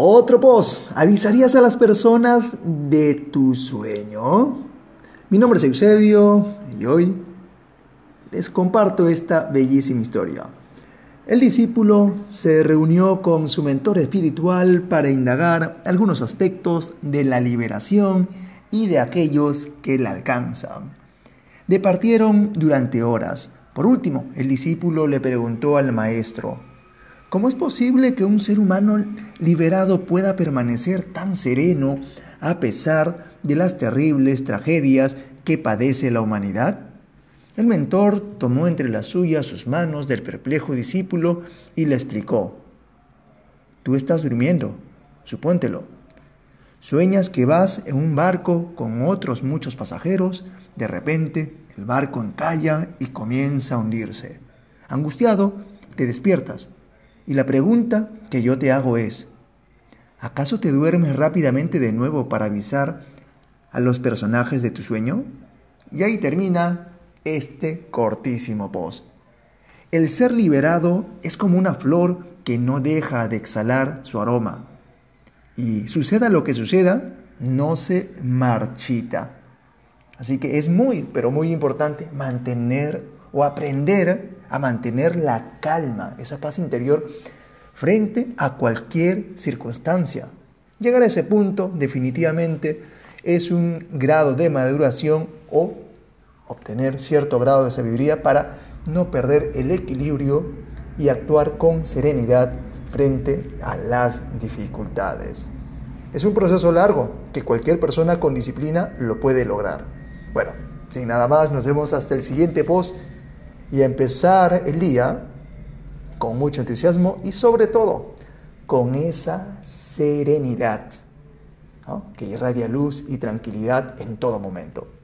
Otro post. ¿Avisarías a las personas de tu sueño? Mi nombre es Eusebio y hoy les comparto esta bellísima historia. El discípulo se reunió con su mentor espiritual para indagar algunos aspectos de la liberación y de aquellos que la alcanzan. Departieron durante horas. Por último, el discípulo le preguntó al maestro, ¿cómo es posible que un ser humano liberado pueda permanecer tan sereno a pesar de las terribles tragedias que padece la humanidad? El mentor tomó entre las suyas sus manos del perplejo discípulo y le explicó, Tú estás durmiendo, supóntelo. Sueñas que vas en un barco con otros muchos pasajeros, de repente el barco encalla y comienza a hundirse. Angustiado, te despiertas y la pregunta que yo te hago es, ¿acaso te duermes rápidamente de nuevo para avisar a los personajes de tu sueño? Y ahí termina este cortísimo post. El ser liberado es como una flor que no deja de exhalar su aroma. Y suceda lo que suceda, no se marchita. Así que es muy, pero muy importante mantener o aprender a mantener la calma, esa paz interior frente a cualquier circunstancia. Llegar a ese punto definitivamente es un grado de maduración o obtener cierto grado de sabiduría para no perder el equilibrio y actuar con serenidad frente a las dificultades. Es un proceso largo que cualquier persona con disciplina lo puede lograr. Bueno, sin nada más, nos vemos hasta el siguiente post y empezar el día con mucho entusiasmo y sobre todo con esa serenidad que irradia luz y tranquilidad en todo momento.